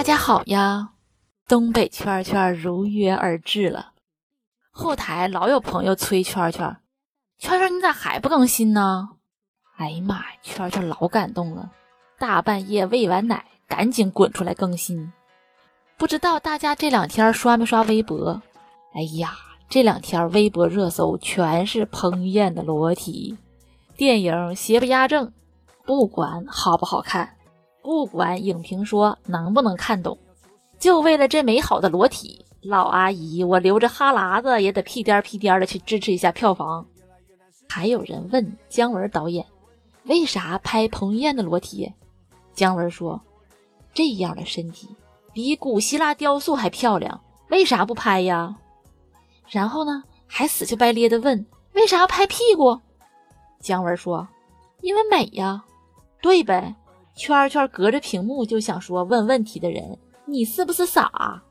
大家好呀，东北圈圈如约而至了。后台老有朋友催圈圈，圈圈你咋还不更新呢？哎呀妈呀，圈圈老感动了，大半夜喂完奶，赶紧滚出来更新。不知道大家这两天刷没刷微博？哎呀，这两天微博热搜全是彭于晏的裸体，电影邪不压正，不管好不好看。不管影评说能不能看懂，就为了这美好的裸体，老阿姨我流着哈喇子也得屁颠屁颠的去支持一下票房。还有人问姜文导演，为啥拍彭于晏的裸体？姜文说，这样的身体比古希腊雕塑还漂亮，为啥不拍呀？然后呢，还死乞白咧的问，为啥要拍屁股？姜文说，因为美呀，对呗。圈圈隔着屏幕就想说问问题的人，你是不是傻？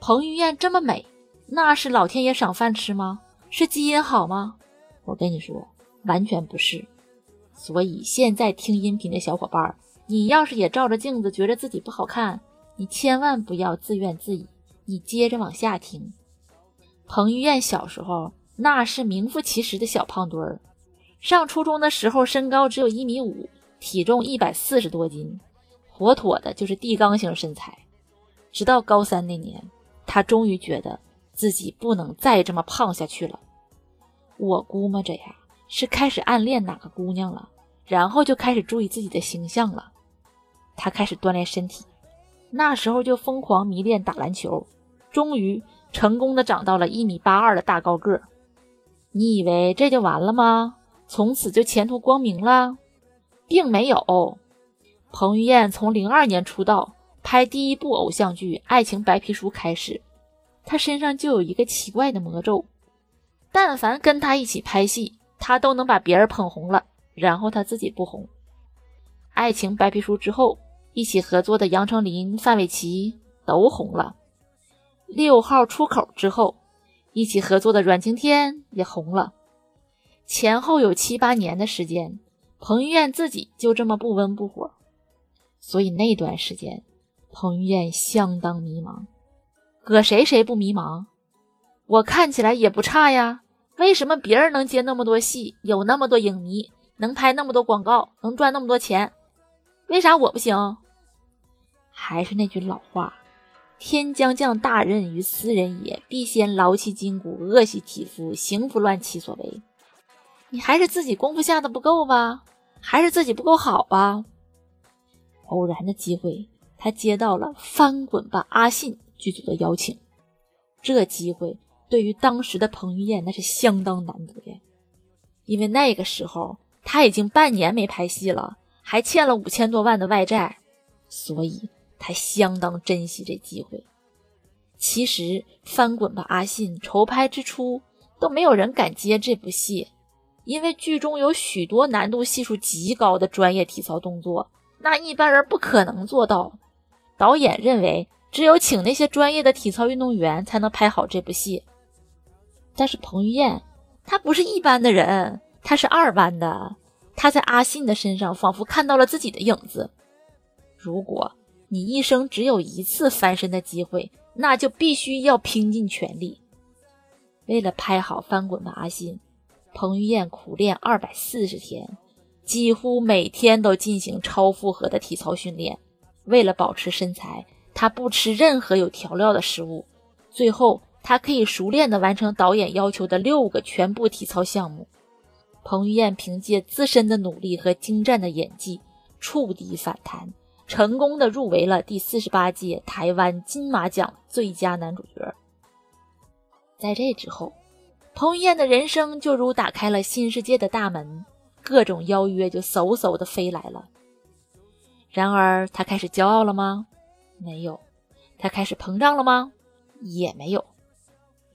彭于晏这么美，那是老天爷赏饭吃吗？是基因好吗？我跟你说，完全不是。所以现在听音频的小伙伴，你要是也照着镜子觉得自己不好看，你千万不要自怨自艾，你接着往下听。彭于晏小时候那是名副其实的小胖墩儿，上初中的时候身高只有一米五。体重一百四十多斤，妥妥的就是地缸型身材。直到高三那年，他终于觉得自己不能再这么胖下去了。我估摸着呀，是开始暗恋哪个姑娘了，然后就开始注意自己的形象了。他开始锻炼身体，那时候就疯狂迷恋打篮球，终于成功的长到了一米八二的大高个。你以为这就完了吗？从此就前途光明了？并没有，彭于晏从零二年出道拍第一部偶像剧《爱情白皮书》开始，他身上就有一个奇怪的魔咒，但凡跟他一起拍戏，他都能把别人捧红了，然后他自己不红。《爱情白皮书》之后，一起合作的杨丞琳、范玮琪都红了。六号出口之后，一起合作的阮经天也红了，前后有七八年的时间。彭于晏自己就这么不温不火，所以那段时间，彭于晏相当迷茫。搁谁谁不迷茫？我看起来也不差呀，为什么别人能接那么多戏，有那么多影迷，能拍那么多广告，能赚那么多钱？为啥我不行？还是那句老话：天将降大任于斯人也，必先劳其筋骨，饿其体肤，行拂乱其所为。你还是自己功夫下的不够吧？还是自己不够好吧？偶然的机会，他接到了《翻滚吧，阿信》剧组的邀请。这机会对于当时的彭于晏那是相当难得呀，因为那个时候他已经半年没拍戏了，还欠了五千多万的外债，所以他相当珍惜这机会。其实，《翻滚吧，阿信》筹拍之初都没有人敢接这部戏。因为剧中有许多难度系数极高的专业体操动作，那一般人不可能做到。导演认为，只有请那些专业的体操运动员才能拍好这部戏。但是彭于晏，他不是一般的人，他是二班的。他在阿信的身上仿佛看到了自己的影子。如果你一生只有一次翻身的机会，那就必须要拼尽全力。为了拍好《翻滚吧，阿信》。彭于晏苦练二百四十天，几乎每天都进行超负荷的体操训练。为了保持身材，他不吃任何有调料的食物。最后，他可以熟练地完成导演要求的六个全部体操项目。彭于晏凭借自身的努力和精湛的演技，触底反弹，成功地入围了第四十八届台湾金马奖最佳男主角。在这之后。彭于晏的人生就如打开了新世界的大门，各种邀约就嗖嗖的飞来了。然而，他开始骄傲了吗？没有。他开始膨胀了吗？也没有。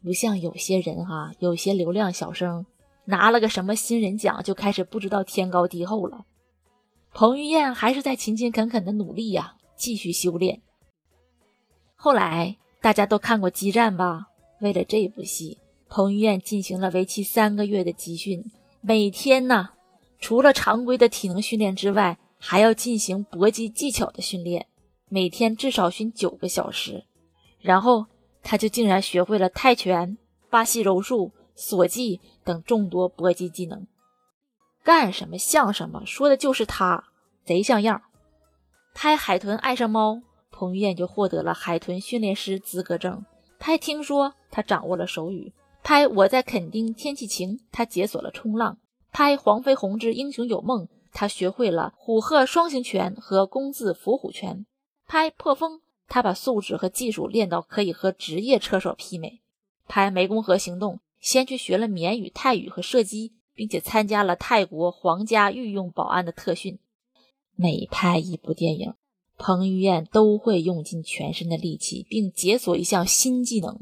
不像有些人哈，有些流量小生拿了个什么新人奖，就开始不知道天高地厚了。彭于晏还是在勤勤恳恳的努力呀，继续修炼。后来大家都看过《激战》吧？为了这部戏，彭于晏进行了为期三个月的集训，每天呢，除了常规的体能训练之外，还要进行搏击技巧的训练，每天至少训九个小时。然后他就竟然学会了泰拳、巴西柔术、锁技等众多搏击技能。干什么像什么，说的就是他，贼像样。拍《海豚爱上猫》，彭于晏就获得了海豚训练师资格证。他还《听说》，他掌握了手语。拍《我在垦丁天气晴》，他解锁了冲浪。拍《黄飞鸿之英雄有梦》，他学会了虎鹤双形拳和弓字伏虎拳。拍《破风》，他把素质和技术练到可以和职业车手媲美。拍《湄公河行动》，先去学了缅语、泰语和射击。并且参加了泰国皇家御用保安的特训。每拍一部电影，彭于晏都会用尽全身的力气，并解锁一项新技能。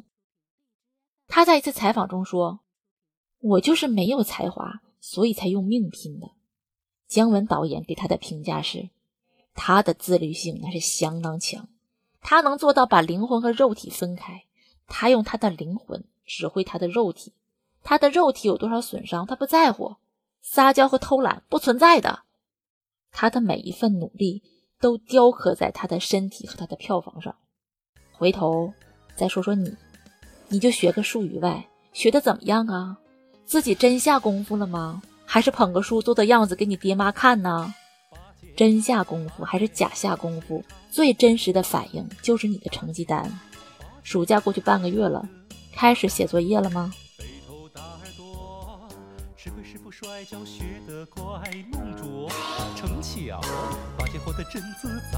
他在一次采访中说：“我就是没有才华，所以才用命拼的。”姜文导演给他的评价是：“他的自律性那是相当强，他能做到把灵魂和肉体分开，他用他的灵魂指挥他的肉体。”他的肉体有多少损伤，他不在乎，撒娇和偷懒不存在的。他的每一份努力都雕刻在他的身体和他的票房上。回头再说说你，你就学个术语外，学的怎么样啊？自己真下功夫了吗？还是捧个书做的样子给你爹妈看呢？真下功夫还是假下功夫？最真实的反应就是你的成绩单。暑假过去半个月了，开始写作业了吗？摔跤学得快，弄拙成巧，发现后的真自在。